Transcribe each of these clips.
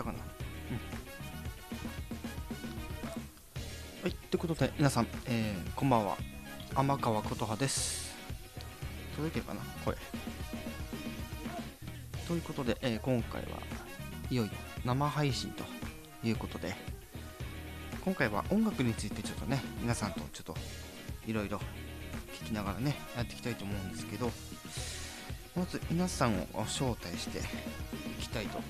たかな。うん。はいということで皆さん、えー、こんばんは。天川琴葉です。届いてるかな？声ということで、えー、今回はいよいよ生配信ということで今回は音楽についてちょっとね皆さんとちょっといろいろ聞きながらねやっていきたいと思うんですけどまず皆さんを招待していきたいと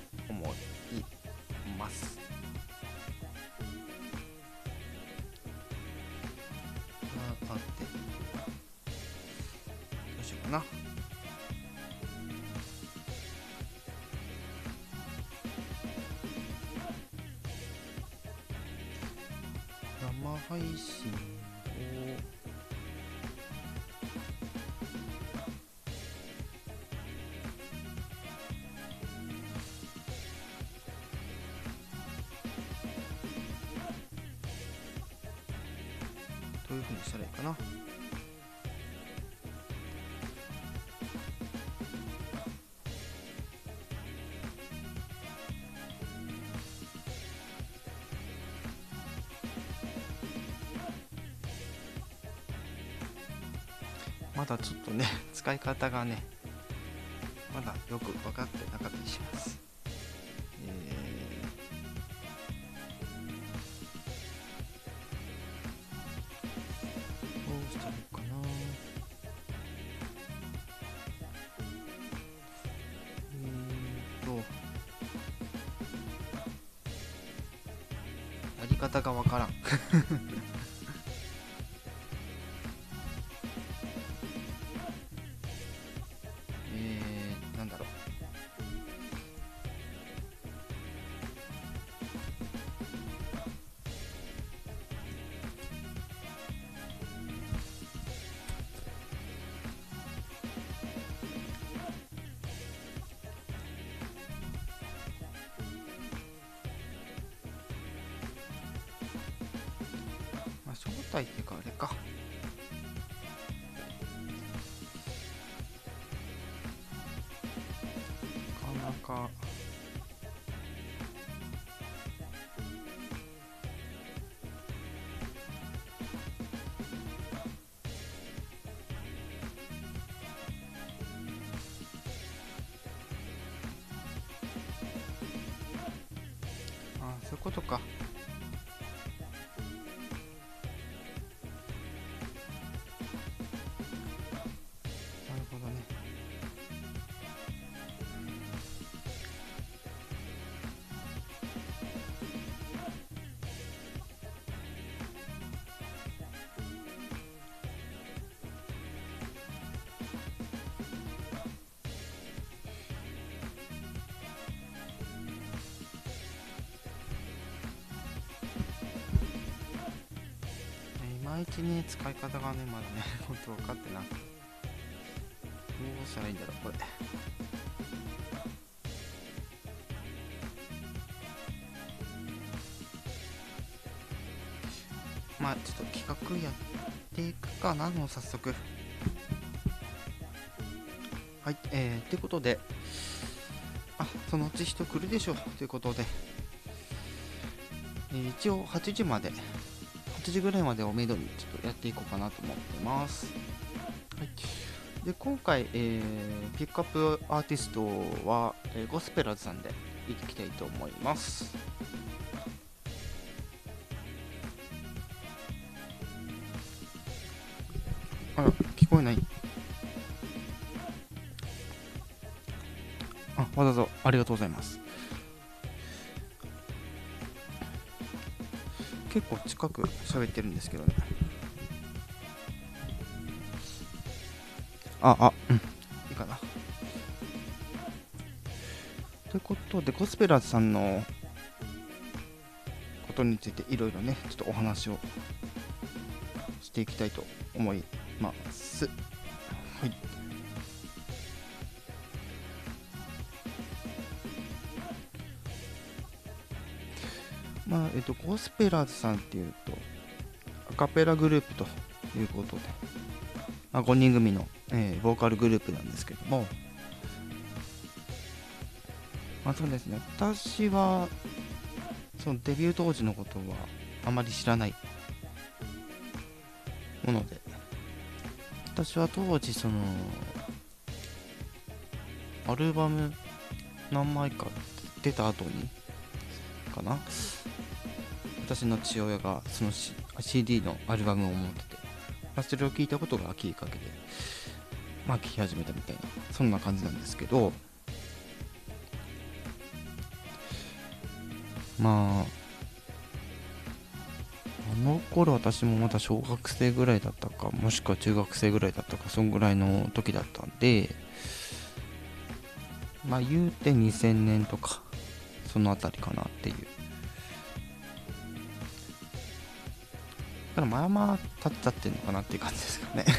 ね 使い方がねまだよく分かってなかったりします。えーどうしたらいいかな。えーとやり方がわからん。いちね使い方がねまだねほんと分かってなくて。どうしたらいいんだろうこれ。まあちょっと企画やっていくかなもう早速。はいえー、ということで。あそのうち人来るでしょうということで、えー一応8時まで8時ぐらいまでをめどにちょっとやっていこうかなと思ってます。はい、で今回、えーピックアップアーティストは、えーゴスペラーズさんでいきたいと思います。あら、聞こえないあ、わざわざありがとうございます。結構近く喋ってるんですけどね。ああうん。いいかな。ということでゴスペラーズさんのことについていろいろねちょっとお話をしていきたいと思います。えっとゴスペラーズさんっていうとアカペラグループということで、まあ、5人組の、えーボーカルグループなんですけども。まあそうですね。私はそのデビュー当時のことはあまり知らないもので。私は当時そのアルバム何枚か出た後にかな？私の父親がその、C、CD のアルバムを持ってて、まあ、それを聞いたことがきっかけでまあ聴き始めたみたいなそんな感じなんですけどまああの頃私もまだ小学生ぐらいだったかもしくは中学生ぐらいだったかそんぐらいの時だったんでまあ言うて2000年とかその辺りかなっていう。だからまあまあ経っちゃってんのかなっていう感じですかね。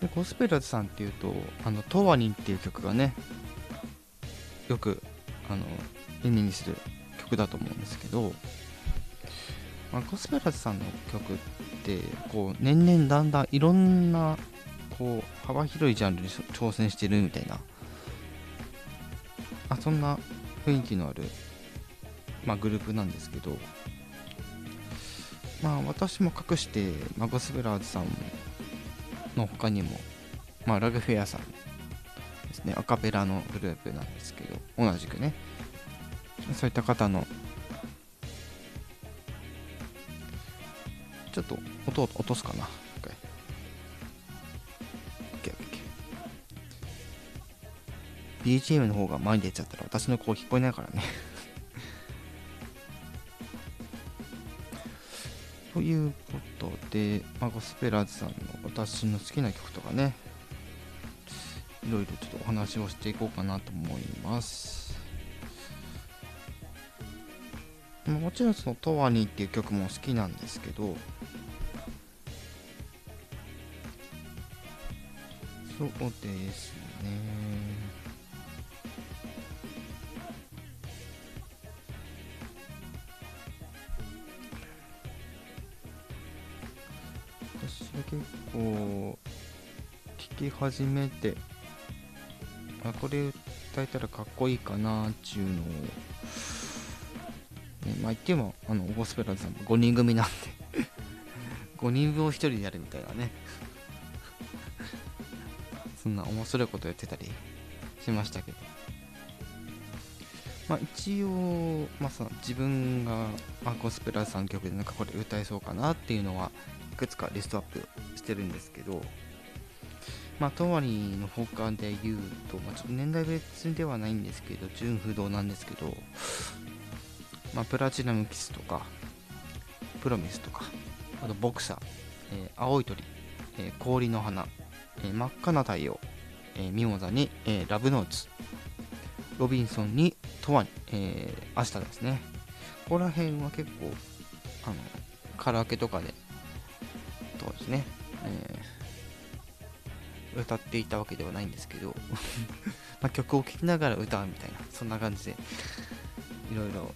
でゴスペラーズさんっていうと「あのトワニン」っていう曲がねよくあの耳にする曲だと思うんですけど、まあ、ゴスペラーズさんの曲ってこう年々だんだんいろんなこう幅広いジャンルに挑戦してるみたいなあそんな雰囲気のあるまあ、グループなんですけど、まあ、私も隠して、まあ、ゴスペラーズさんの他にも、まあ、ラグフェアさんですね、アカペラのグループなんですけど、同じくね、そういった方の、ちょっと音を落とすかな。BGM の方が前に出ちゃったら私の声聞こえないからねということで、まあ、ゴスペラーズさんの私の好きな曲とかね、いろいろちょっとお話をしていこうかなと思います。もちろんその「トワニー」っていう曲も好きなんですけどそうですね始めてあこれ歌えたらかっこいいかなっていうのを、ね、まあ言ってもあのゴスペラーズさんも5人組なんで 5人分を1人でやるみたいなね。そんな面白いことやってたりしましたけど。まあ一応、まあ、その自分が、まあ、ゴスペラーズさんの曲でなんかこれ歌えそうかなっていうのはいくつかリストアップしてるんですけど、まあ、トワリの他で言うと、まあ、ちょっと年代別ではないんですけど、純不動なんですけど、まあ、プラチナムキスとか、プロミスとか、あとボクサー、えー、青い鳥、えー、氷の花、えー、真っ赤な太陽、えミモザに、えラブノーツ、ロビンソンにトワニ、え明日ですね。ここら辺は結構、あの、カラオケとかで歌っていたわけではないんですけど ま曲を聴きながら歌うみたいなそんな感じでいろいろ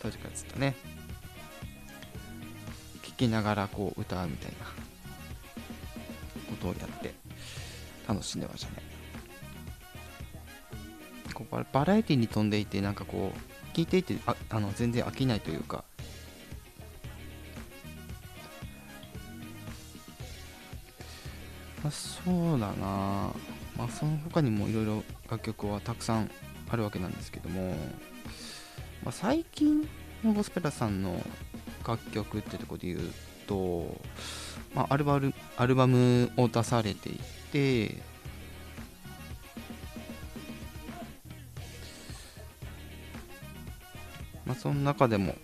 当時からずっとね聴きながらこう歌うみたいなことをやって楽しんでましたね。こうバラエティに飛んでいてなんかこう聞いていてああの全然飽きないというかそうだな。まあその他にもいろいろ楽曲はたくさんあるわけなんですけども、まあ、最近のゴスペラさんの楽曲ってとこで言うと、まあ、アルバムアルバムを出されていてまあ、その中でも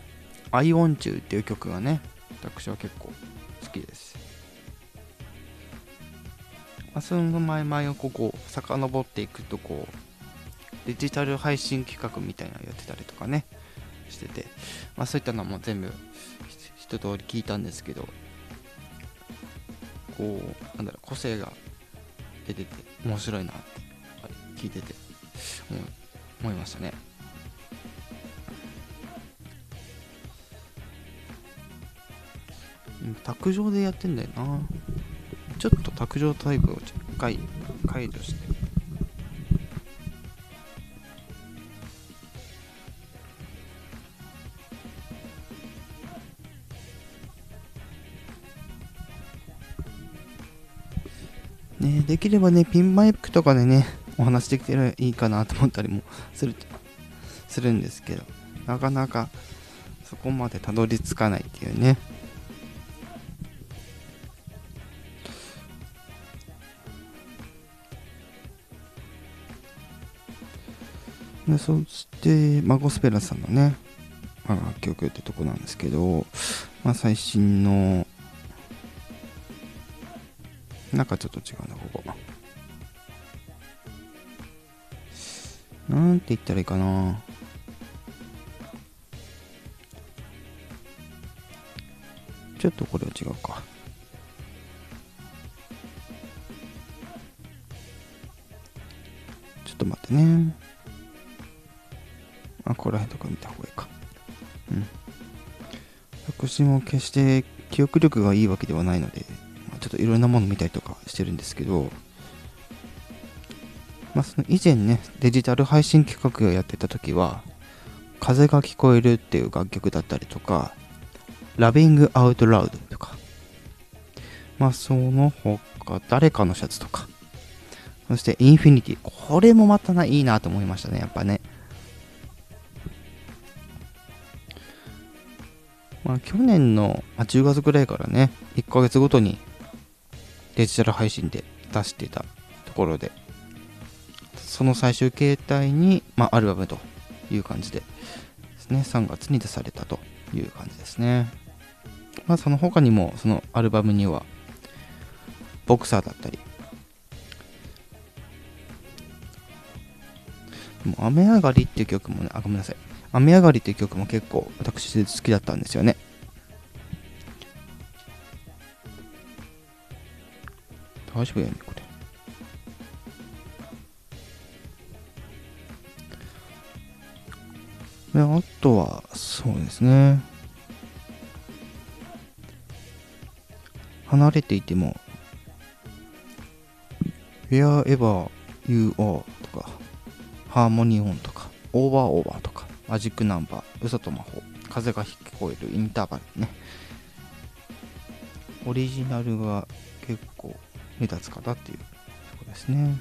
「I Want You」っていう曲がね私は結構好きです。まあ、その前々をここ遡っていくとこうデジタル配信企画みたいなのやってたりとかねしてて、まあ、そういったのも全部一通り聞いたんですけどこうなんだろう個性が出てて面白いなって聞いてて思いましたね。卓上でやってんだよな。ちょっと卓上タイプを回解除してね、できればね、ピンマイクとかでね、お話できてるいいかなと思ったりもするするんですけど、なかなかそこまでたどり着かないっていうね。でそして、まあ、ゴスペラさんのね、まあ、楽曲ってとこなんですけど、まあ、最新のなんかちょっと違うな、ここ。なんて言ったらいいかな。ちょっとこれは違うか。ちょっと待ってね。あ、ここら辺とか見た方がいいか。うん。私も決して記憶力がいいわけではないので、まちょっといろんなもの見たりとかしてるんですけど、まあ、その以前ね、デジタル配信企画をやってた時は、風が聞こえるっていう楽曲だったりとか、ラビングアウトラウドとか、まあその他、誰かのシャツとか、そしてインフィニティ、これもまたないいなと思いましたね、やっぱね。去年の10月ぐらいからね、1ヶ月ごとにデジタル配信で出してたところで、その最終形態に、まあ、アルバムという感じでですね、3月に出されたという感じですね。まあ、その他にも、そのアルバムには、ボクサーだったり、もう雨上がりっていう曲もね、あ、ごめんなさい。雨上がりっていう曲も結構私好きだったんですよね。大丈夫やねこれ。であとは、そうですね。離れていても、Wherever You Are とか、ハーモニオンとか、オーバーオーバーとか、マジックナンバー、嘘と魔法、風が聞こえるインターバルね。オリジナルが結構目立つ方っていうとこですね。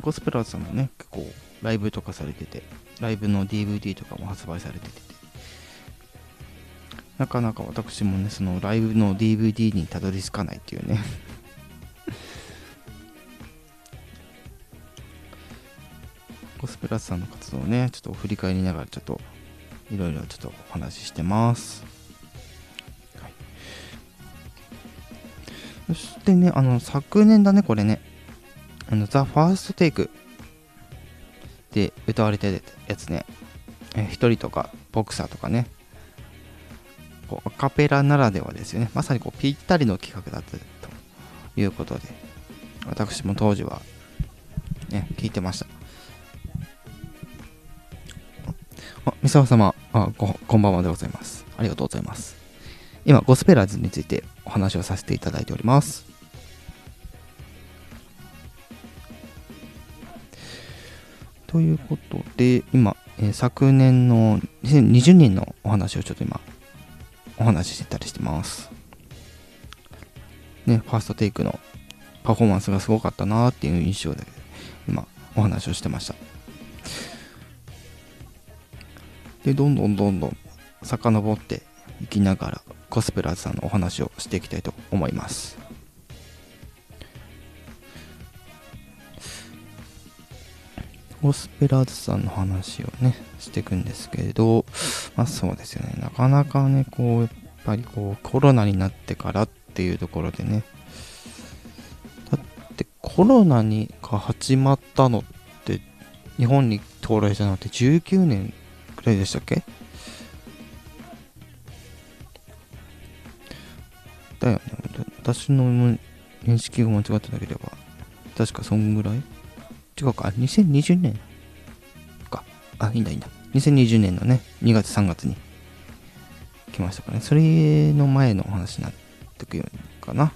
ゴスペラーズさんもね、結構ライブとかされてて、ライブの DVD とかも発売されてて、なかなか私もね、そのライブの DVD にたどり着かないっていうね ゴスペラーズさんの活動をね、ちょっと振り返りながらちょっといろいろちょっとお話ししてます。そしてね、あの、昨年だね、これね。あの、ザ・ファーストテイクで歌われてるやつね。え一人とか、ボクサーとかね。こうアカペラならではですよね。まさにこうぴったりの企画だったということで、私も当時は、ね、聞いてました。あ、三沢様あこ、こんばんはでございます。ありがとうございます。今、ゴスペラーズについてお話をさせていただいております。ということで、今、えー、昨年の2020年のお話をちょっと今、お話ししてたりしてます。ね、ファーストテイクのパフォーマンスがすごかったなっていう印象で、今、お話をしてました。で、どんどんどんどん遡っていきながら、コスプラーズさんのお話をしていきたいと思います。ゴスペラーズさんの話をね、していくんですけれど、まあそうですよね、なかなかね、こう、やっぱりこう、コロナになってからっていうところでね、だってコロナにが始まったのって、日本に到来したのって19年くらいでしたっけ？だよね。私の認識が間違ってなければ、確かそんぐらい？違うか、2020年か。あ、いいんだいいんだ。2020年のね、2月3月に来ましたからね。それの前のお話になってくるかな。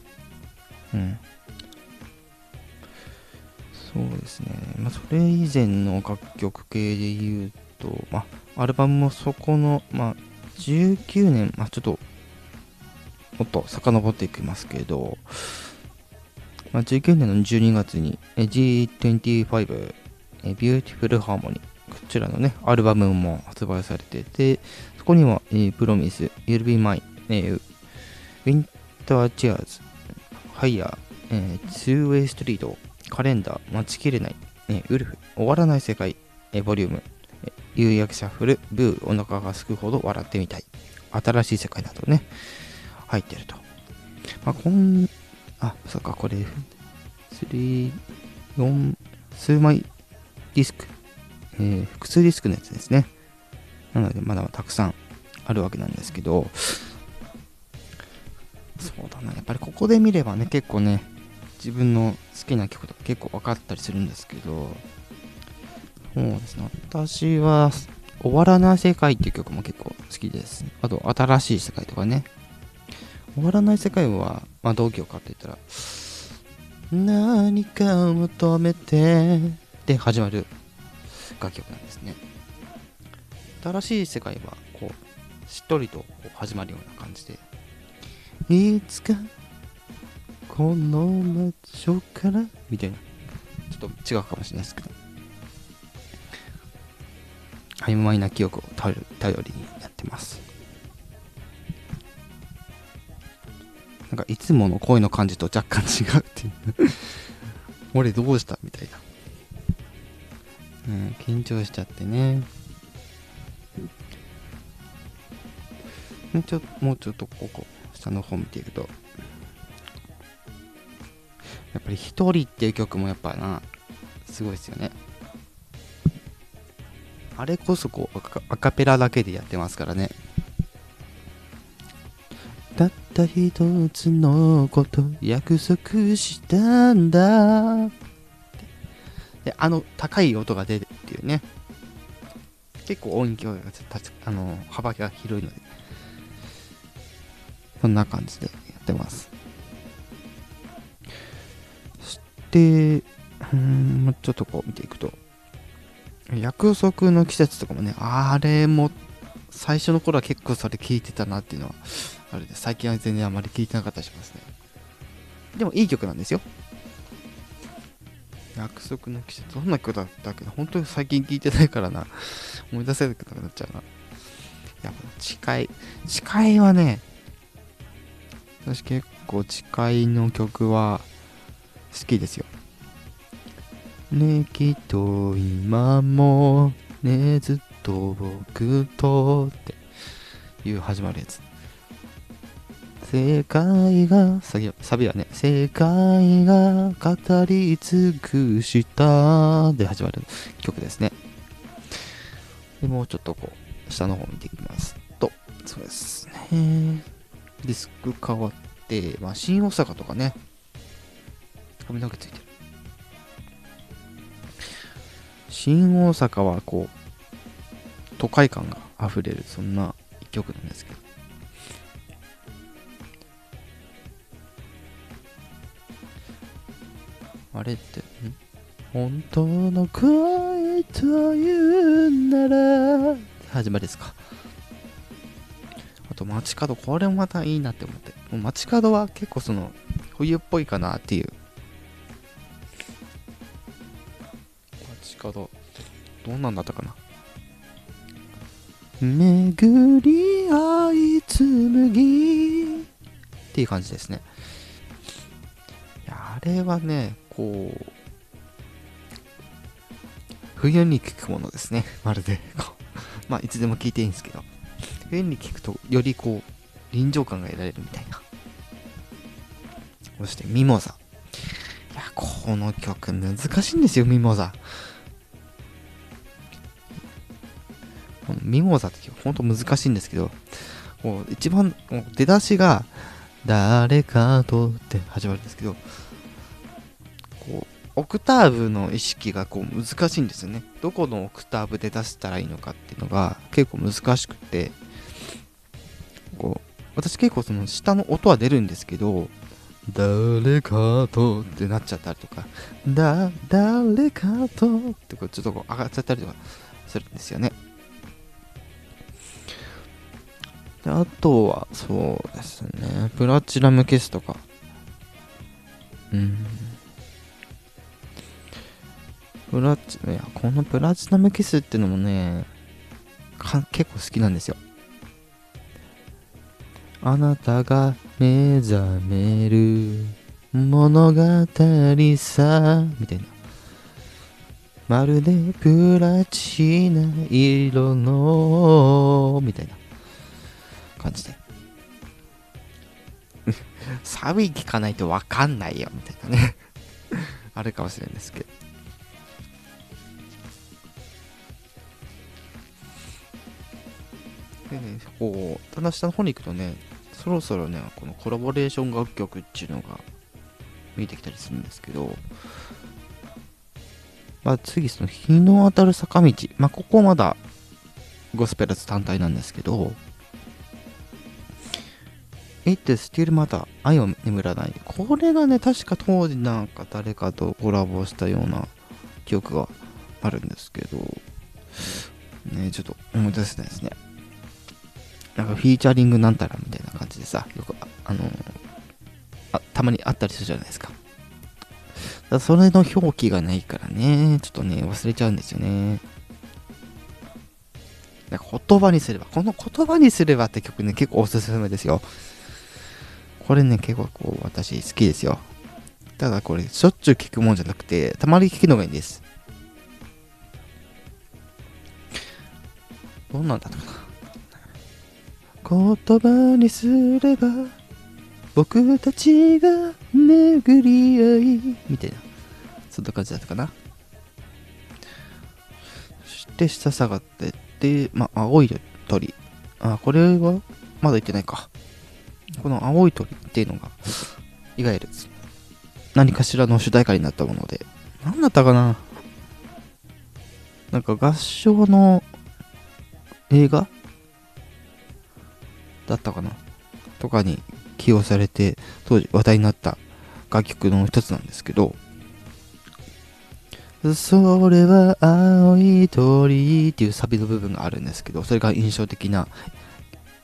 うん。そうですね。まあ、それ以前の楽曲系で言うと、まあ、アルバムもそこの、まあ、19年、まあ、ちょっと、もっと遡っていきますけど、まあ、19年の12月に G25 Beautiful Harmony こちらのね、アルバムも発売されてて、そこには、えー、Promise, You'll Be Mine、えー、Winter Cheers、Higher、えー、Two-Way Street、カレンダー、待ちきれない、えー、ウルフ、終わらない世界、えー、ボリューム、えー、夕焼けシャッフル、ブー、お腹がすくほど笑ってみたい、新しい世界などね、入ってると。まあ、こん、あ、そっか、これ、3、4、数枚ディスク、えー、複数ディスクのやつですね。なので、まだたくさんあるわけなんですけど、そうだな、やっぱりここで見ればね、結構ね、自分の好きな曲とか結構分かったりするんですけど、そうですね、私は、終わらない世界っていう曲も結構好きです。あと、新しい世界とかね。終わらない世界は、まあ、どう曲かって言ったら、何かを求めてで始まる楽曲なんですね。新しい世界は、こう、しっとりとこう始まるような感じで、いつかこの場所からみたいな。ちょっと違うかもしれないですけど。曖昧な記憶を頼りにやってます。なんかいつもの声の感じと若干違うっていう俺どうしたみたいな。うん、緊張しちゃってね。ちょもうちょっとここ、下の方見ていくと、やっぱり一人っていう曲もやっぱな、すごいですよね。あれこそこうアカペラだけでやってますからね。たった一つのこと約束したんだ。で、あの高い音が出るっていうね。結構音響があの幅が広いので、そんな感じでやってます。で、うん、ちょっとこう見ていくと、約束の季節とかもね、あれも、最初の頃は結構それ聞いてたなっていうのは、あれで、最近は全然あまり聞いてなかったりしますね。でもいい曲なんですよ。約束の季節、どんな曲だったけど、本当に最近聞いてないからな、思い出せなくなっちゃうな。やっぱ、誓い。誓いはね、私結構誓いの曲は、好きですよ。ねきっと今もねずっと僕とっていう始まるやつ。世界が、サビサビはね、世界が語り尽くしたで始まる曲ですね。で、もうちょっとこう、下の方見ていきますと、そうですね。ディスク変わって、まあ、新大阪とかね、髪の毛ついてる新大阪はこう都会感があふれるそんな一曲なんですけどあれってん？本当の恋というなら始まりですか。あと街角これもまたいいなって思って。街角は結構その冬っぽいかなっていう。角どんなんだったかな。巡り合い紡ぎっていう感じですね。あれはねこう冬に聴くものですね。まるでまあいつでも聴いていいんですけど。冬に聴くとよりこう臨場感が得られるみたいな。そしてミモザ。いやこの曲難しいんですよミモザ。このミモザって本当難しいんですけど、もう一番出だしが、誰かとって始まるんですけど、こう、オクターブの意識がこう難しいんですよね。どこのオクターブで出したらいいのかっていうのが結構難しくて、こう、私結構その下の音は出るんですけど、誰かとってなっちゃったりとか、だ、誰かとってこうちょっとこう上がっちゃったりとかするんですよね。であとは、そうですね、プラチナムキスとか。うん。プラチ、いや、このプラチナムキスってのもね、結構好きなんですよ。あなたが目覚める物語さ、みたいな。まるでプラチナ色の、みたいな感じで。サビ聞かないとわかんないよ、みたいなね あるかもしれないですけど。でね、こう、ただ下の方に行くとね、そろそろねこのコラボレーション楽曲っていうのが見えてきたりするんですけどまあ次その日の当たる坂道まあここまだゴスペラス単体なんですけど It Still まだ愛を眠らない。これがね確か当時なんか誰かとコラボしたような記憶があるんですけどねちょっと思い出せないですね。なんかフィーチャリングなんたらみたいな感じでさ、よく、あの、あ、たまにあったりするじゃないですか。だそれの表記がないからね、ちょっとね、忘れちゃうんですよね。なんか言葉にすれば、この言葉にすればって曲ね、結構おすすめですよ。これね、結構こう、私好きですよ。ただこれ、しょっちゅう聞くもんじゃなくて、たまに聞くのがいいんです。どんなんだったかな。言葉にすれば僕たちが巡り合いみたいな。そんな感じだったかな。そして下下がってってまあ青い鳥。あこれはまだ言ってないか。この青い鳥っていうのがいわゆる何かしらの主題歌になったもので。何だったかな。なんか合唱の映画だったかな？とかに起用されて当時話題になった楽曲の一つなんですけど。それは青い鳥っていうサビの部分があるんですけどそれが印象的な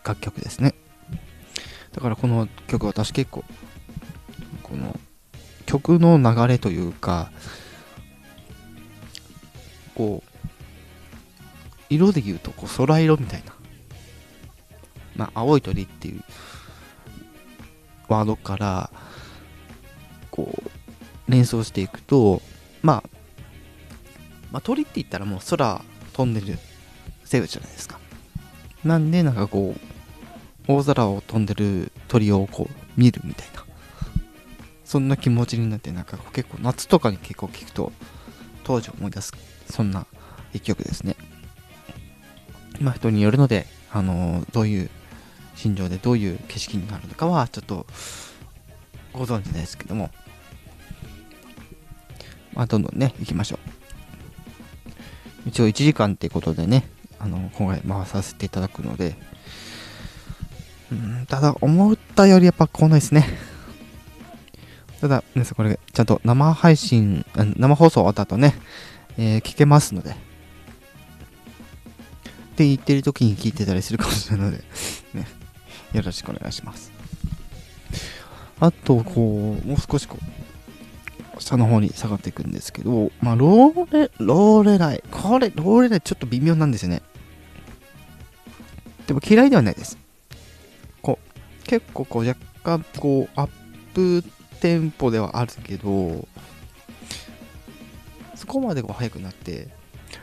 楽曲ですね。だからこの曲私結構この曲の流れというかこう色で言うとこう空色みたいなまあ、青い鳥っていうワードからこう連想していくと、まあ、まあ鳥って言ったらもう空飛んでる生物じゃないですか。なんでなんかこう大空を飛んでる鳥をこう見るみたいなそんな気持ちになってなんか結構夏とかに結構聞くと当時思い出すそんな一曲ですね。まあ人によるのであのー、どういう心情でどういう景色になるのかはちょっとご存知ですけども、まあ、どんどんね、行きましょう。一応1時間ってことでね、あの、今回回させていただくので、ん、ただ、思ったよりやっぱ来ないですね。ただ、皆さんこれ、ちゃんと生配信、生放送終わった後ね、えー、聞けますので、って言ってる時に聞いてたりするかもしれないので、よろしくお願いします。あと、こう、もう少しこう、下の方に下がっていくんですけど、まあ、ローレ、ローレライ。これ、ローレライちょっと微妙なんですよね。でも嫌いではないです。こう、結構こう、若干こう、アップテンポではあるけど、そこまでこう速くなって、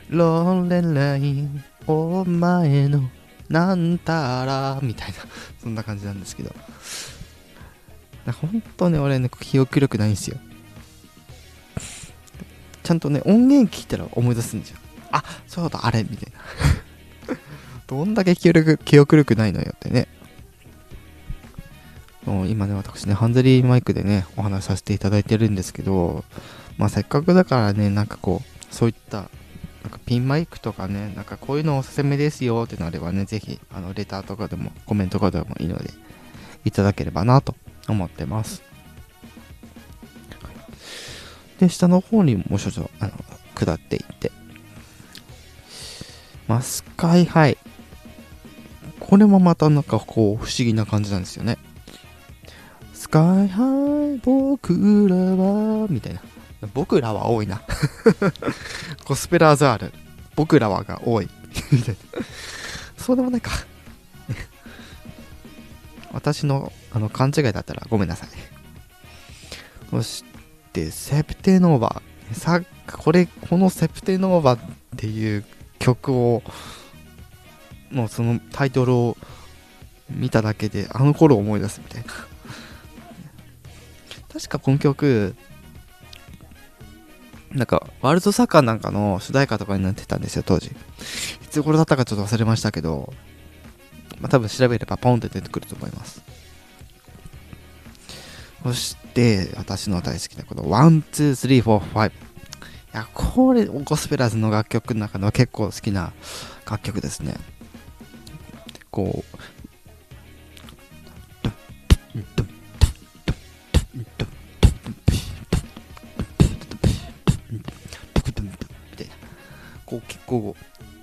ローレライ、お前のなんたら、みたいな、そんな感じなんですけど。本当ね、俺ね、記憶力ないんですよ。ちゃんとね、音源聞いたら思い出すんですよ。あ、そうだ、あれ、みたいな。どんだけ記憶力記憶力ないのよってね。もう今ね、私ね、ハンズリーマイクでね、お話しさせていただいてるんですけど、まあせっかくだからね、なんかこう、そういったなんかピンマイクとかね、なんかこういうのおすすめですよってなればね、ぜひ、あの、レターとかでも、コメントとかでもいいので、いただければなと思ってます。で、下の方にもう少々、あの、下っていって。まあ、スカイハイ。これもまたなんかこう、不思議な感じなんですよね。スカイハイ、僕らは、みたいな。僕らは多いな。コスペラーズある。僕らはが多い。そうでもないか。私のあの勘違いだったらごめんなさい。そして、セプテノーバー。さこれ、このセプテノーバーっていう曲を、もうそのタイトルを見ただけで、あの頃を思い出すみたいな。確かこの曲、なんか、ワールドサッカーなんかの主題歌とかになってたんですよ、当時。いつ頃だったかちょっと忘れましたけど、まあ、多分調べればポンって出てくると思います。そして、私の大好きなこの1、2、3、4、5。いや、これ、ゴスペラーズの楽曲の中では結構好きな楽曲ですね。こう、構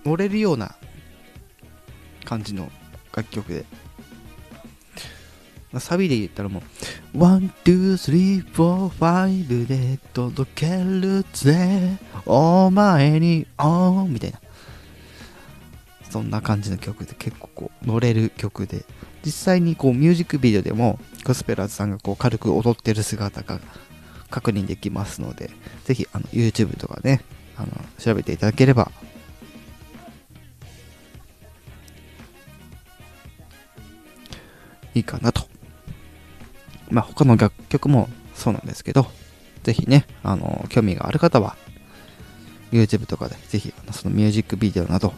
乗れるような感じの楽曲でサビで言ったらもう、1、2、3、4、5で届けるぜ、お前に、おーみたいな。そんな感じの曲で結構こう乗れる曲で、実際にこうミュージックビデオでもゴスペラーズさんがこう軽く踊ってる姿が確認できますので、ぜひあの YouTube とかね、あの調べていただければいいかなと。まあ、他の楽曲もそうなんですけど、ぜひね、あの、興味がある方は、YouTube とかでぜひ、そのミュージックビデオなど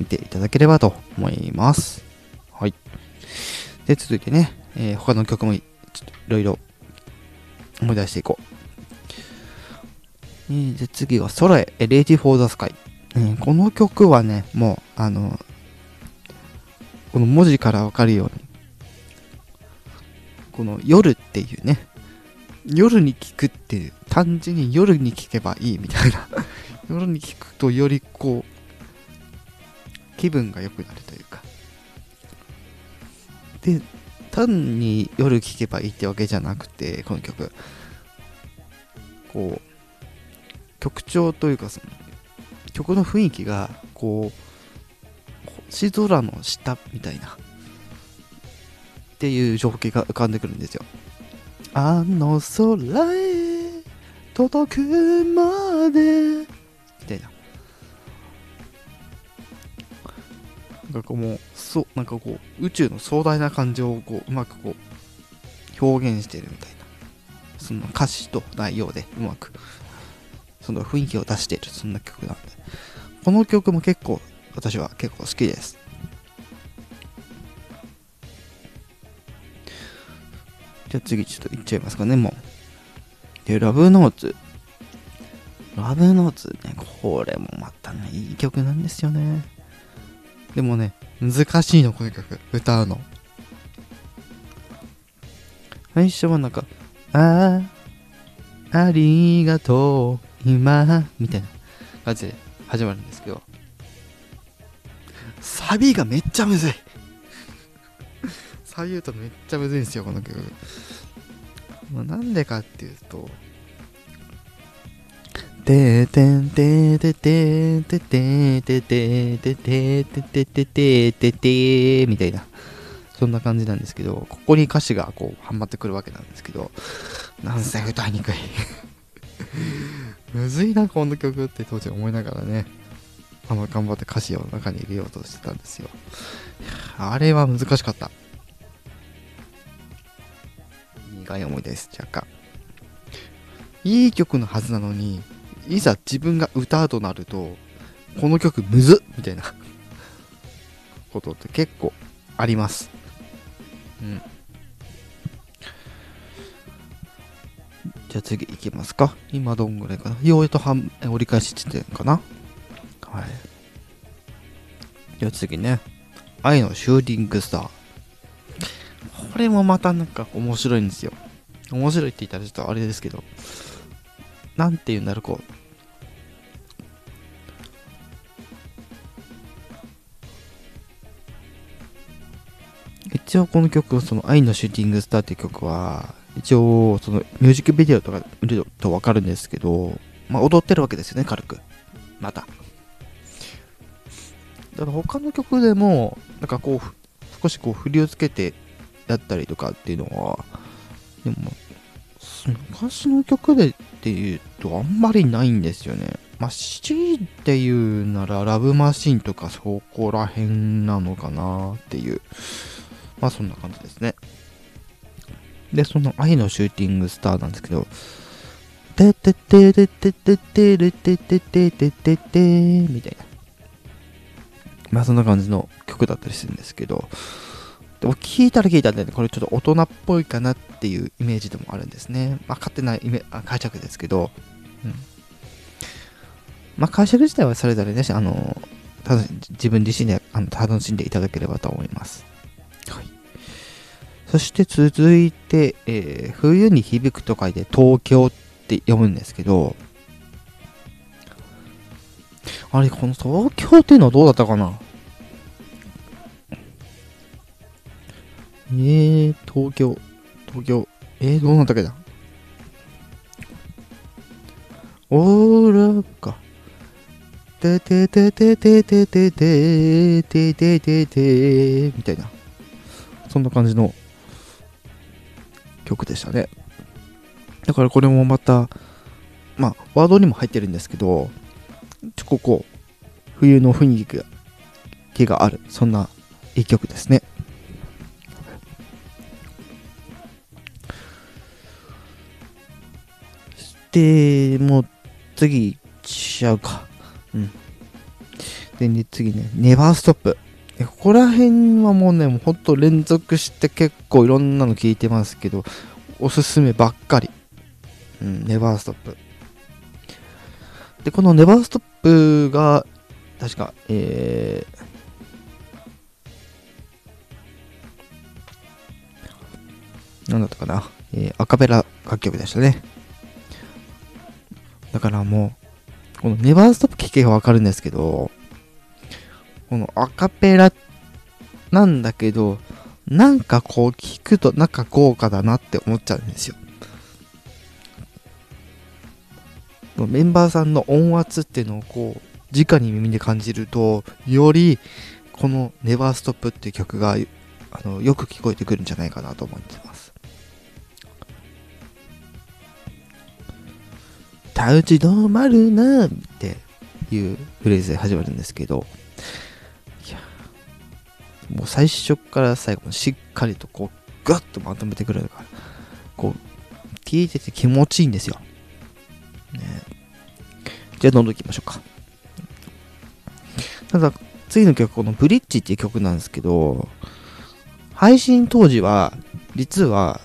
見ていただければと思います。はい。で、続いてね、えー、他の曲もちょっといろいろ思い出していこう。えー、で、次は、空へ、Lady for the Sky。この曲はね、もう、あの、この文字からわかるように、この夜っていうね、夜に聞くっていう、単純に夜に聞けばいいみたいな 夜に聞くとよりこう、気分が良くなるというか。で、単に夜聴けばいいってわけじゃなくて、この曲。こう、曲調というかその、曲の雰囲気が、こう、星空の下みたいなっていう情景が浮かんでくるんですよ。あの空へ届くまでみたいな。なんかこうもう、そう、なんかこう、宇宙の壮大な感情をこう、うまくこう、表現してるみたいな。その歌詞と内容でうまく、その雰囲気を出している、そんな曲なんで。この曲も結構、私は結構好きです。じゃあ次ちょっといっちゃいますかね、もう。で、ラブノーツ。ラブノーツね、これもまたね、いい曲なんですよね。でもね、難しいの、この曲。歌うの。最初はなんか、ああ、ありがとう、今、みたいな感じで始まるんですけど、サビがめっちゃむずい。サビ歌めっちゃむずいんですよ、この曲。まあ、なんでかっていうと、ててんてててててててててててててててみたいな、そんな感じなんですけど、ここに歌詞がこう、はまってくるわけなんですけど、なんせ歌いにくいむずいな、この曲って当時思いながらね、あの、頑張って歌詞を中に入れようとしてたんですよ。あれは難しかった。苦い思いです、若干。いい曲のはずなのに、いざ自分が歌うとなると、この曲むずっみたいな ことって結構あります。うん。じゃあ次行きますか。今どんぐらいかな。ようやと半折り返し地点かな。はい。じゃあ次ね。愛のシューティングスター。これもまたなんか面白いんですよ。面白いって言ったらちょっとあれですけど、なんて言うんだろうこう一応この曲、その愛のシューティングスターっていう曲は、一応そのミュージックビデオとか見るとわかるんですけど、まあ踊ってるわけですよね、軽く。また。だから他の曲でも、なんかこう、少しこう振りをつけてやったりとかっていうのは、でも、昔の曲でっていうとあんまりないんですよね。まあ、強いて言うなら、ラブマシンとかそこら辺なのかなっていう。まあそんな感じですね。で、その愛のシューティングスターなんですけど、ててててててててててててててみたいな。まあそんな感じの曲だったりするんですけど、でも聞いたら聞いたらね、これちょっと大人っぽいかなっていうイメージでもあるんですね。まあ勝手なイメあ解釈ですけど、うん。まあ解釈自体はそれぞれね、あの、自分自身であの楽しんでいただければと思います。はい。そして続いて、えー、冬に響くと書いて東京って読むんですけど、あれ、この東京っていうのはどうだったかな？えー、東京、東京、えー、どうなったっけだ？オーラか。ててててててててててててみたいな。そんな感じの曲でしたね。だからこれもまた、まあ、ワードにも入ってるんですけど、ちょここ、冬の雰囲気が気がある、そんないい曲ですね。で、もう次、しちゃうか。うん。で、ね、次ね、ネバーストップ。ここら辺はもうね、もうほんと連続して結構いろんなの聞いてますけど、おすすめばっかり。うん、ネバーストップ。で、このネバーストップが、確か、えー、なんだったかな、えー、アカペラ楽曲でしたね。だからもう、このネバーストップ聴けばわかるんですけど、このアカペラなんだけど、なんかこう聞くとなんか豪華だなって思っちゃうんですよ。メンバーさんの音圧っていうのをこう、直に耳で感じると、よりこのネバーストップっていう曲があのよく聞こえてくるんじゃないかなと思ってます。立ち止まるなっていうフレーズで始まるんですけど、もう最初から最後までしっかりとこう、ガッとまとめてくれるから、こう、聞いてて気持ちいいんですよ。ね、じゃあどんどん行きましょうか。ただ、次の曲、このブリッジっていう曲なんですけど、配信当時は、実は、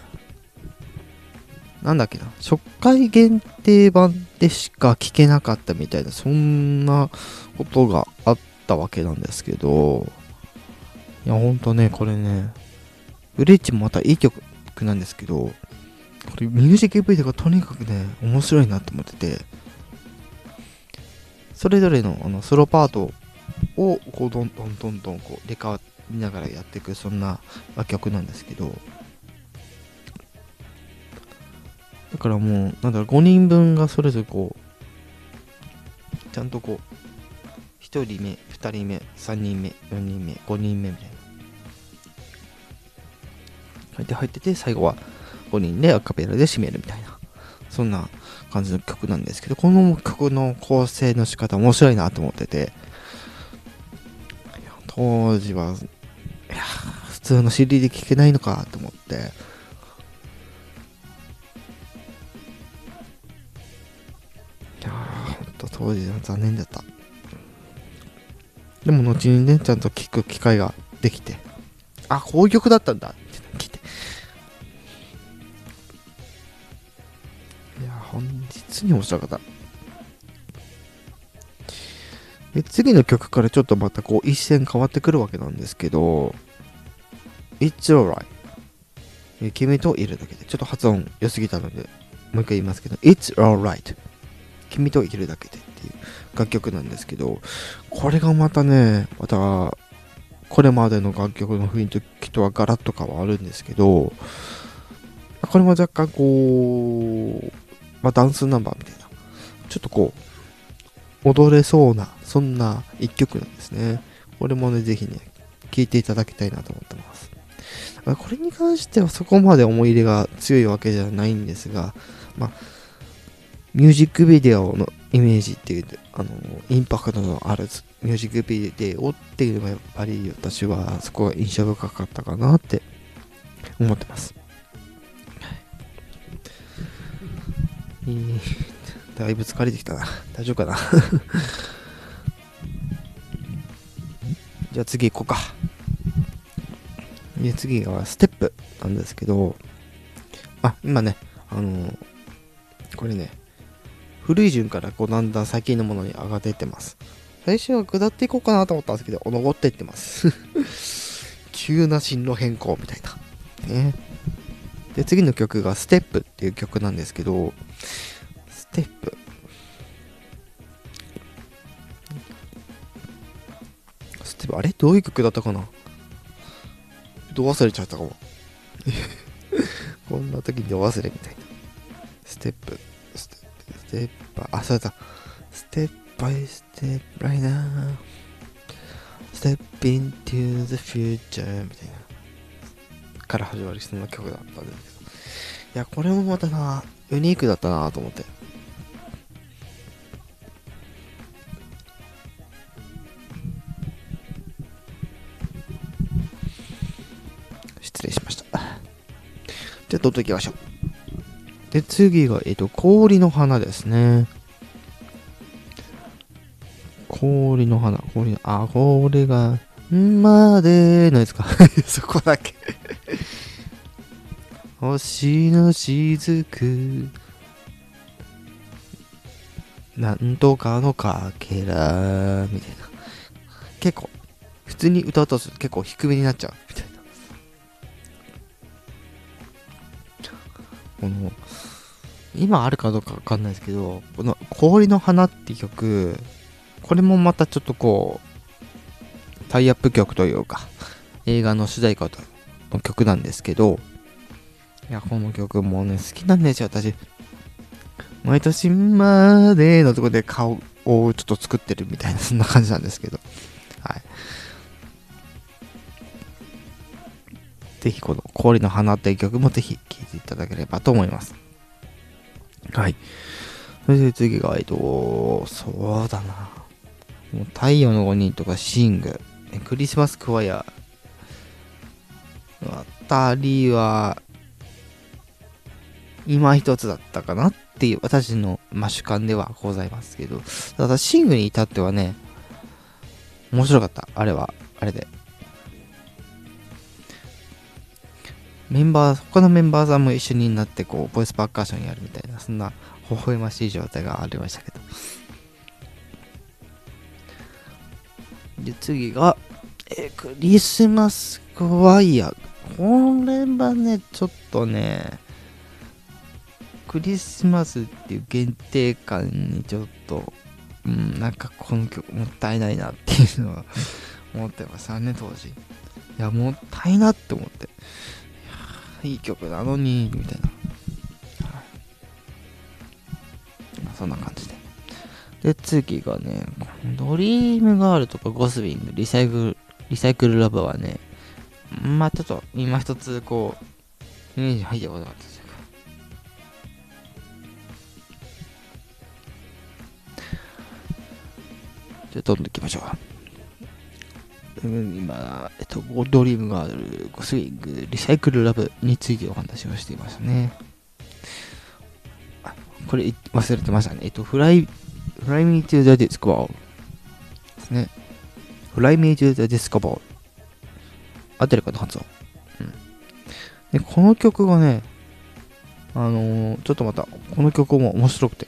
なんだっけな、初回限定版でしか聴けなかったみたいな、そんなことがあったわけなんですけど、いや、ほんとね、これね、ブリッジもまたいい曲なんですけど、これミュージックビデオがとにかくね、面白いなと思ってて、それぞれのあのソロパートをこうどんどんどんどんこう入れ替わりながらやっていくそんな曲なんですけどだからもうなんだろう5人分がそれぞれこうちゃんとこう1人目2人目3人目4人目5人目みたいな入って入ってて最後は5人でアカペラで締めるみたいなそんな感じの曲なんですけどこの曲の構成の仕方面白いなと思ってて当時はいや普通の CD で聴けないのかと思ってと当時は残念だった。でも後にねちゃんと聴く機会ができて。あこういう曲だったんだ。って聞いて。いや本日に面白かった。で次の曲からちょっとまたこう一線変わってくるわけなんですけど It's alright 君といるだけで。ちょっと発音良すぎたのでもう一回言いますけど It's alright 君と生きるだけでっていう楽曲なんですけど、これがまたね、また、これまでの楽曲の雰囲気とはガラッと変わるんですけど、これも若干こう、まあ、ダンスナンバーみたいな、ちょっとこう、踊れそうな、そんな一曲なんですね。これもね、ぜひね、聴いていただきたいなと思ってます。これに関してはそこまで思い入れが強いわけじゃないんですが、まあ、ミュージックビデオのイメージっていう、あの、インパクトのあるミュージックビデオっていうのがやっぱり私はそこが印象深かったかなって思ってます。えー、だいぶ疲れてきたな。大丈夫かな？じゃあ次行こうか。で、次はステップなんですけど、あ、今ね、あのー、これね、古い順からこうだんだん最近のものに上がっていってます。最初は下っていこうかなと思ったんですけど、登っていってます。急な進路変更みたいな。ね。で、次の曲がステップっていう曲なんですけど、ステップ。ステップ、あれ？どういう曲だったかな？どう忘れちゃったかも。こんな時にど忘れみたいな。ステップ、ステップ、ステップ、あ、そうだ。ステップバイステップ、right now. Step into the future みたいな。から始まるそんな曲だったんですけど。いや、これもまたな、ユニークだったなと思って。失礼しました。じゃあ、どんどん行きましょう。で、次が、えっと、氷の花ですね。氷の花、氷の、あ、これが、んまでのやつか。そこだけ星の雫、なんとかのかけら、みたいな。結構、普通に歌うと結構低めになっちゃう、今あるかどうかわかんないですけど、この氷の花って曲、これもまたちょっとこう、タイアップ曲というか、映画の主題歌の曲なんですけど、いや、この曲もね、好きなんですよ、私。毎年までのとこで顔をちょっと作ってるみたいな、そんな感じなんですけど。はい。ぜひこの氷の花っていう曲もぜひ聴いていただければと思います。はい。それで次が、えっと、そうだな。もう太陽の5人とかシング、クリスマスクワイアあたりは、今一つだったかなっていう私の、ま、主観ではございますけど、ただシングに至ってはね、面白かった。あれは、あれで。メンバー、他のメンバーさんも一緒になって、こう、ボイスパーカッションやるみたいな、そんな、微笑ましい状態がありましたけど。で、次が、えクリスマスクワイア。これはね、ちょっとね、クリスマスっていう限定感にちょっと、うん、なんかこの曲もったいないなっていうのは思ってましたね、当時。いや、もったいなって思って。いい曲なのに、みたいな。そんな感じで。で、次がね、ドリームガールとかゴスウィング、リサイクル、リサイクルラブはね、まあちょっと今一つこう、イメージ入ってこなかったですよ。じゃあどんどん行きましょう。今、えっと、ドリームガール、ゴスウィング、リサイクルラブについてお話をしていましたね。これ忘れてましたね。えっと、フライ、Fly Me to the Disco Ball ですね。Fly Me to the Disco Ball 合ってるかな発音。うん。で、この曲がね、あのー、ちょっとまた、この曲も面白くて、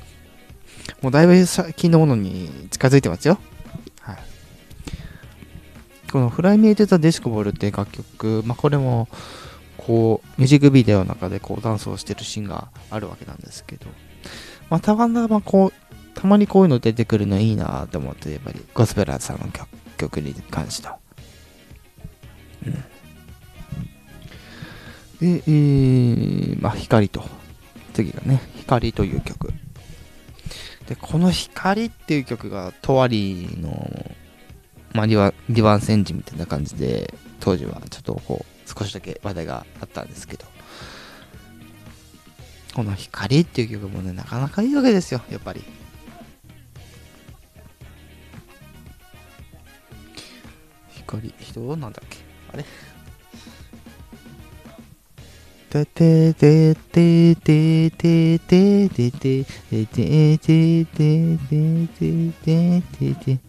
もうだいぶ最近のものに近づいてますよはいこのフライメイト・ザ・ディスコボールっていう楽曲、まあ、これもこうミュージックビデオの中でこうダンスをしてるシーンがあるわけなんですけどまあ、たまたまこう、たまにこういうの出てくるのいいなと思って、やっぱり、ゴスペラーズさんの曲曲に関しては。うん。で、えー、まあ、光と。次がね、光という曲。で、この光っていう曲が、とわりの、まあ、リワリワン戦時みたいな感じで、当時はちょっとこう、少しだけ話題があったんですけど、この光っていう曲もね、なかなかいいわけですよ、やっぱり。光、人なんだっけ？あれ？ててててててててててててててててて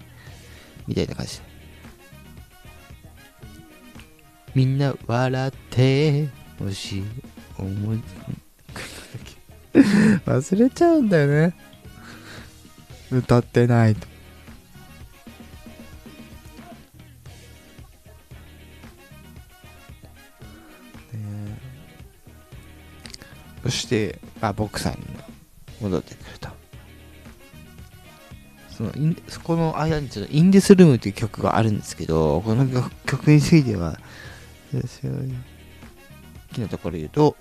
みたいな感じみんな笑ってほしい思い忘れちゃうんだよね。歌ってないと。そして、あ、ボクサーに戻ってくると。そのインそこの間にちょっとインデスルームという曲があるんですけど、この曲については、好きなところ言うと、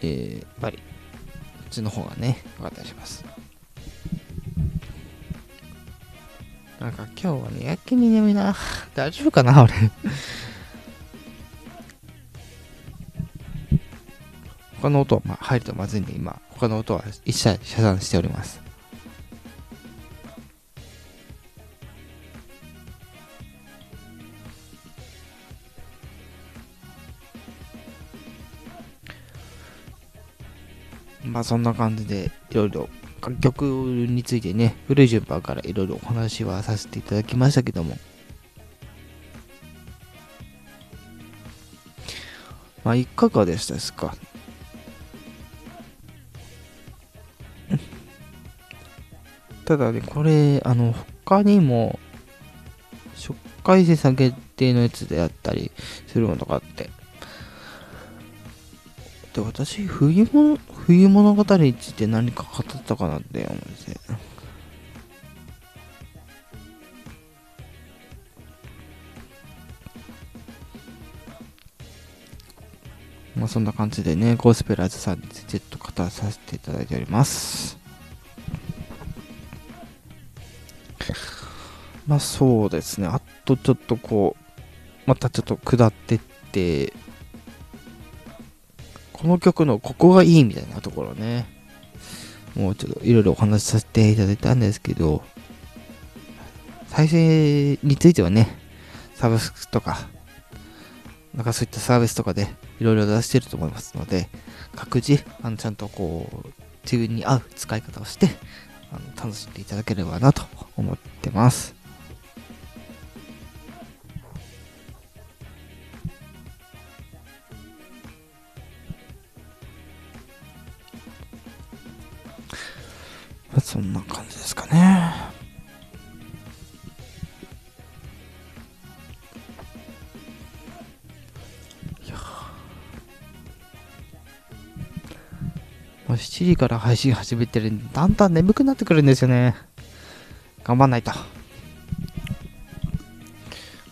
えー、やっぱり、こっちの方がね、良かったりします。なんか今日はね、やけに眠いな。大丈夫かな、俺。他の音は、まあ、入るとまずいんで、今、他の音は一切遮断しております。まあそんな感じでいろいろ楽曲についてね、古い順番からいろいろお話はさせていただきましたけども、まあいかがでしたですか？ただね、これ、あの、他にも、初回生産決定のやつであったりするものとかあって、で、私、冬物、冬物語について何か語ったかなって思うんですね。まあそんな感じでね、ゴスペラーズさんについてと語らさせていただいております。まあそうですね、あとちょっとこう、またちょっと下ってって、この曲のここがいいみたいなところね、もうちょっといろいろお話しさせていただいたんですけど、再生についてはね、サブスクとか、なんかそういったサービスとかでいろいろ出してると思いますので、各自、あのちゃんとこう、自分に合う使い方をして、あの楽しんでいただければなと思ってます。そんな感じですかね。いやもう7時から配信始めてるんで、だんだん眠くなってくるんですよね。頑張んないと。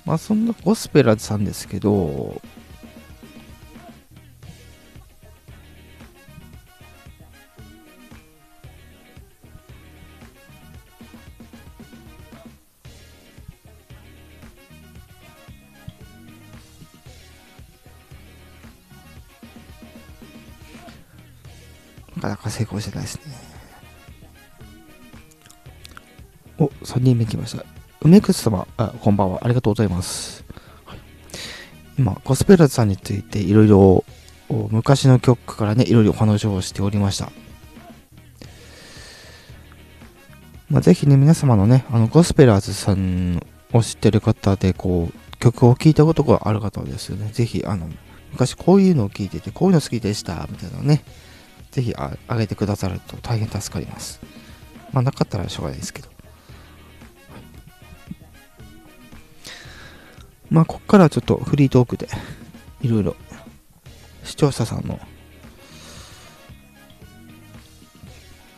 まあそんなゴスペラーズさんですけど、成功してないですね。お、3人目来ました。梅靴様あ、こんばんは。ありがとうございます。はい、今、ゴスペラーズさんについていろいろ昔の曲からね、いろいろお話をしておりました。まあ、ぜひね、皆様のね、あの、ゴスペラーズさんを知ってる方で、こう、曲を聴いたことがある方ですよね。ぜひ、あの、昔こういうのを聴いてて、こういうの好きでした、みたいなね、ぜひあげてくださると大変助かります。まあ、なかったらしょうがないですけど。まあ、ここからちょっとフリートークで、いろいろ、視聴者さんの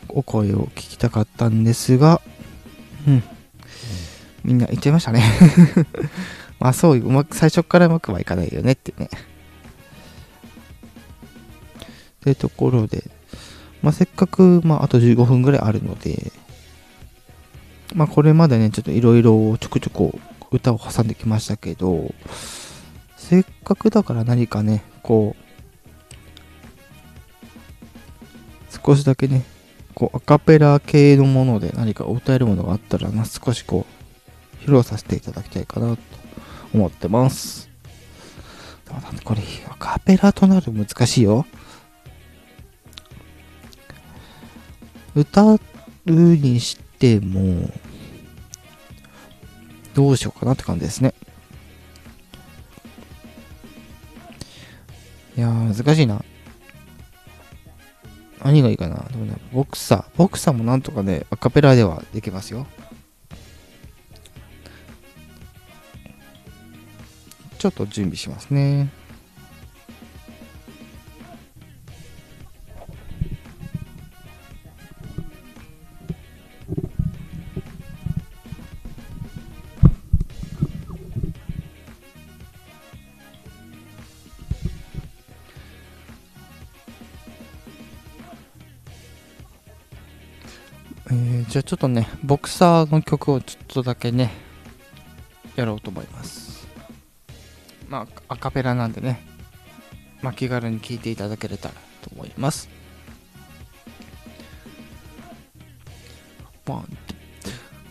お声を聞きたかったんですが、うん。みんな言っちゃいましたね まあそう、うまく、最初からうまくはいかないよねってね。というところで、まあせっかく、まああと15分ぐらいあるので、まあこれまでね、ちょっといろいろちょくちょく歌を挟んできましたけど、せっかくだから何かね、こう、少しだけね、こう、アカペラ系のもので何か歌えるものがあったらな、少しこう、披露させていただきたいかなと思ってます。これ、アカペラとなる難しいよ。歌うにしても、どうしようかなって感じですね。いやー、難しいな。何がいいかなでもね、ボクサー。ボクサーもなんとかね、アカペラではできますよ。ちょっと準備しますね。えー、じゃあちょっとね、ボクサーの曲をちょっとだけね、やろうと思います。まあ、アカペラなんでね、まあ、気軽に聴いていただけれたらと思います。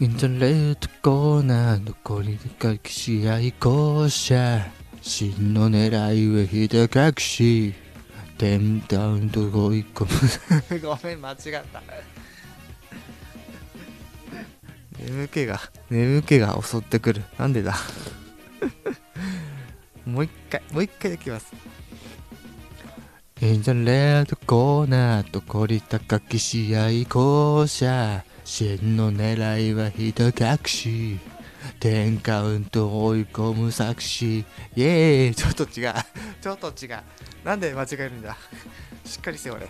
インターネットコーナー残りできし合い校舎。真の狙いはひた隠し。テンダウンと追い込む。ごめん間違った。眠気が、眠気が襲ってくる。なんでだ？もう一回、もう一回できます。インザレッドコーナーと凝り高き試合校舎真の狙いはひと隠し。10カウント追い込む作詞イエーイ。ちょっと違う。ちょっと違う。なんで間違えるんだ？しっかりして俺。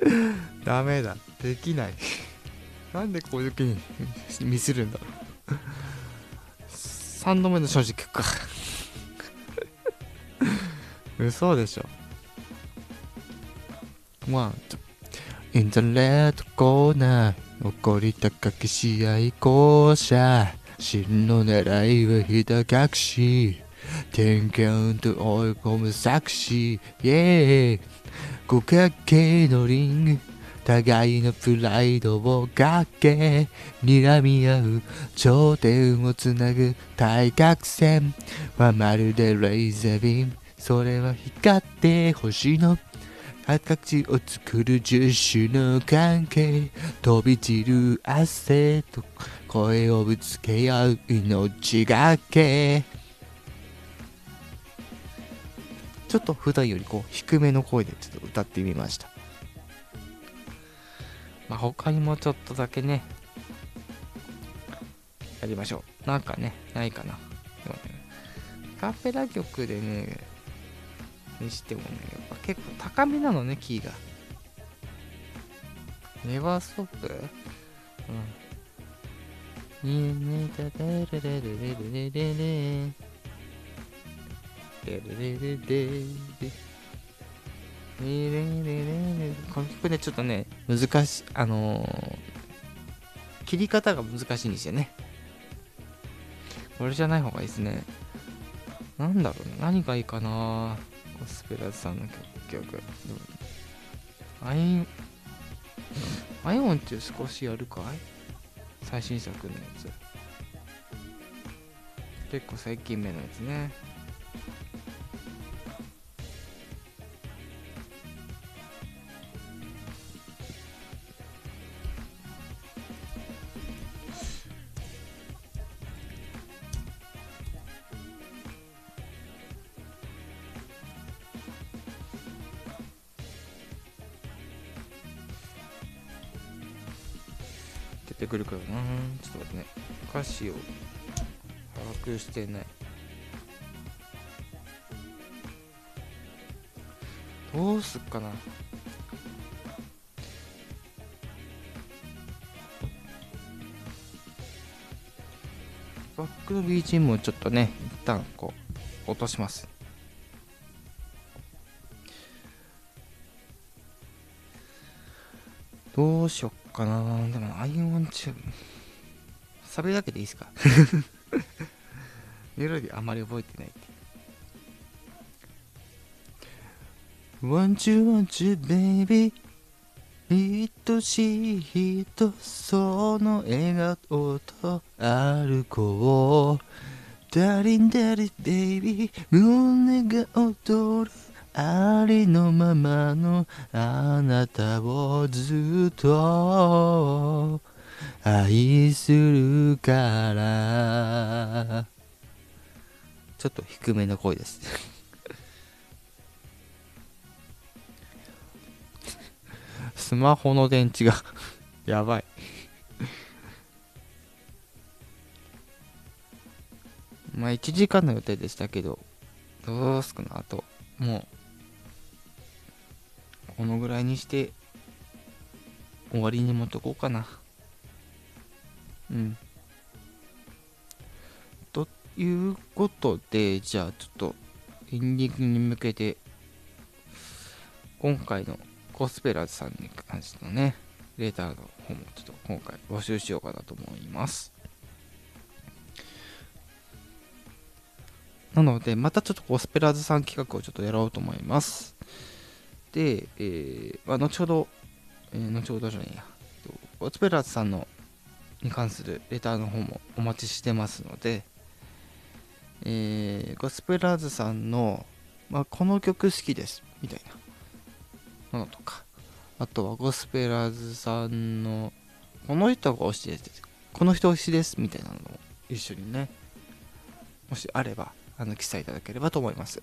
ダメだ。できない。なんでこういう時にミスるんだろう。3度目の正直か。嘘でしょ。まあインターネットコーナー怒り高き試合校舎真の狙いはひた隠し。10カウント追い込む作詞イエーイ五角形のリング。互いのプライドをかけ睨み合う頂点をつなぐ対角線。はまるでレイザービームそれは光って星の形を作る十種の関係。飛び散る汗と声をぶつけ合う命がけ。ちょっと普段よりこう低めの声でちょっと歌ってみました。まあ、他にもちょっとだけね、やりましょう。なんかね、ないかな。カペラ曲でね、にしてもね、やっぱ結構高めなのね、キーが。ネバースト？ップうん。ねねたたれれれれれれれれれれれれれこの曲ね、ちょっとね、難しい、あのー、切り方が難しいんですよね。これじゃない方がいいですね。なんだろうね。何がいいかなゴスペラーズさんの曲。曲アイン、アイオンって少しやるかい？最新作のやつ。結構最近目のやつね。歌詞を把握してない。どうすっかな。バックの BGM をちょっとね一旦こう落とします。どうしよっかな。でもアイオンチューブサビだけでいいですか？メロディーあまり覚えてないって。ワンチューワンチューベイビー愛しい人その笑顔と歩こう。ダリンダリベイビー胸が踊るありのままのあなたをずっと。愛するから。ちょっと低めの声です。スマホの電池が やばい。まあ1時間の予定でしたけどどうすかなあともうこのぐらいにして終わりに持っとこうかな。うんということでじゃあちょっとエンディングに向けて今回のコスペラーズさんに関してのね、レーターの方もちょっと今回募集しようかなと思います。なので、またちょっとコスペラーズさん企画をちょっとやろうと思います。で、えー、まあ、後ほど、えー、後ほどじゃないや、コスペラーズさんのに関するレターの方もお待ちしてますので、えー、ゴスペラーズさんの、まあ、この曲好きですみたいなものとか。あとはゴスペラーズさんのこの人が推しです。この人推しですみたいなのを一緒にねもしあればあの記載いただければと思います。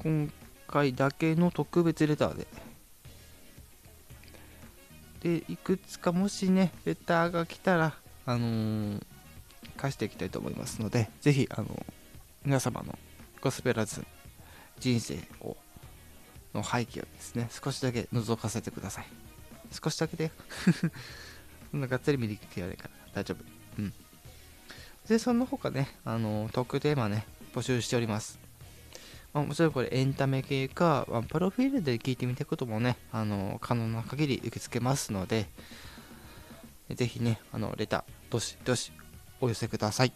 今回だけの特別レターででいくつかもしねレターが来たらあのー、返していきたいと思いますのでぜひあの皆様のゴスペラズ人生をの背景をですね少しだけ覗かせてください。少しだけで そんながっつり見に来てやれから大丈夫。うん。でその他ねあのトークテーマね募集しております。まあ、もちろんこれエンタメ系か、まあ、プロフィールで聞いてみたこともね、あの可能な限り受け付けますので、ぜひね、あのレター、どしどしお寄せください。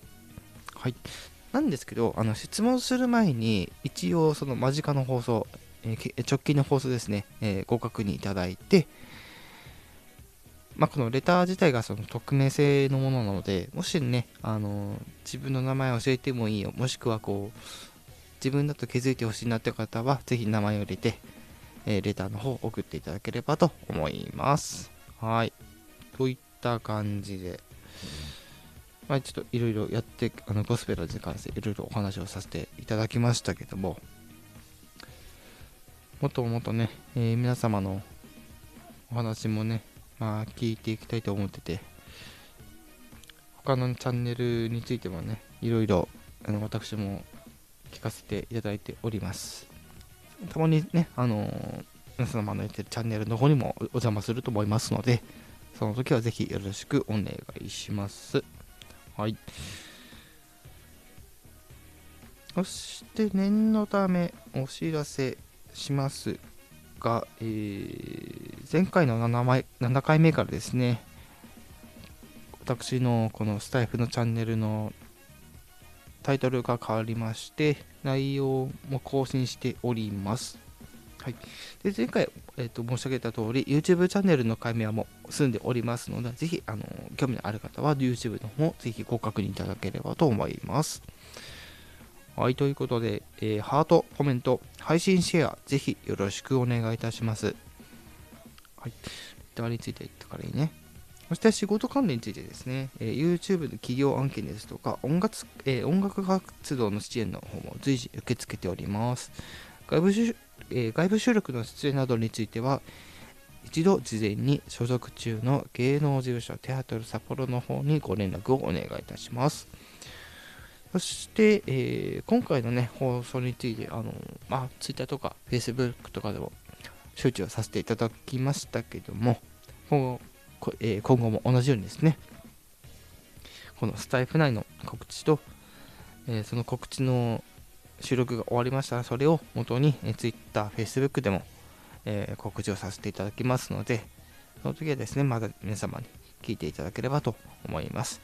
はい。なんですけど、あの質問する前に、一応、その間近の放送、えー、直近の放送ですね、えー、ご確認いただいて、まあ、このレター自体がその匿名性のものなので、もしね、あの自分の名前を教えてもいいよ、もしくはこう、自分だと気づいてほしいなって方は、ぜひ名前を入れて、えー、レターの方を送っていただければと思います。はい。といった感じで、まあ、ちょっといろいろやって、あのゴスペラーズに関していろいろお話をさせていただきましたけども、もっともっとね、えー、皆様のお話もね、まあ、聞いていきたいと思ってて、他のチャンネルについてもね、いろいろあの私も聞かせていただいております。たまにね、あのー、皆様のやってるチャンネルの方にもお邪魔すると思いますので、その時はぜひよろしくお願いします。はい。そして念のためお知らせしますが、えー、前回の 7, 枚7回目からですね、私のこのスタイフのチャンネルのタイトルが変わりまして、内容も更新しております。はい、で前回、えーと、申し上げた通り、YouTube チャンネルの解明はもう済んでおりますので、ぜひ、あの興味のある方は YouTube の方も、ぜひご確認いただければと思います。はい、ということで、えー、ハート、コメント、配信シェア、ぜひよろしくお願いいたします。はい、レターについて言ったからいいね。そして仕事関連についてですね、えー、YouTube の企業案件ですとか音楽、えー、音楽活動の支援の方も随時受け付けております。外部えー、外部収録の出演などについては、一度事前に所属中の芸能事務所テアトル札幌の方にご連絡をお願いいたします。そして、えー、今回のね、放送について、あの、まあ、Twitter とか Facebook とかでも周知をさせていただきましたけども、今後,、えー、今後も同じようにですね、このスタイフ内の告知と、え、その告知の収録が終わりましたら、それを元に、え、Twitter、Facebook でも、え、告知をさせていただきますので、その時はですね、まだ皆様に聞いていただければと思います。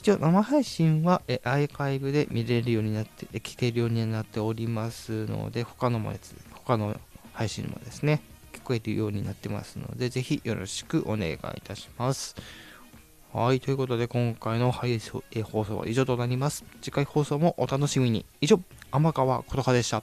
一応生配信はえアーカイブで見れるようになって、聞けるようになっておりますので、他のもやつ、他の配信もですね、聞こえるようになってますので、ぜひよろしくお願いいたします。はい、ということで今回の配信放送は以上となります。次回放送もお楽しみに。以上、天川琴葉でした。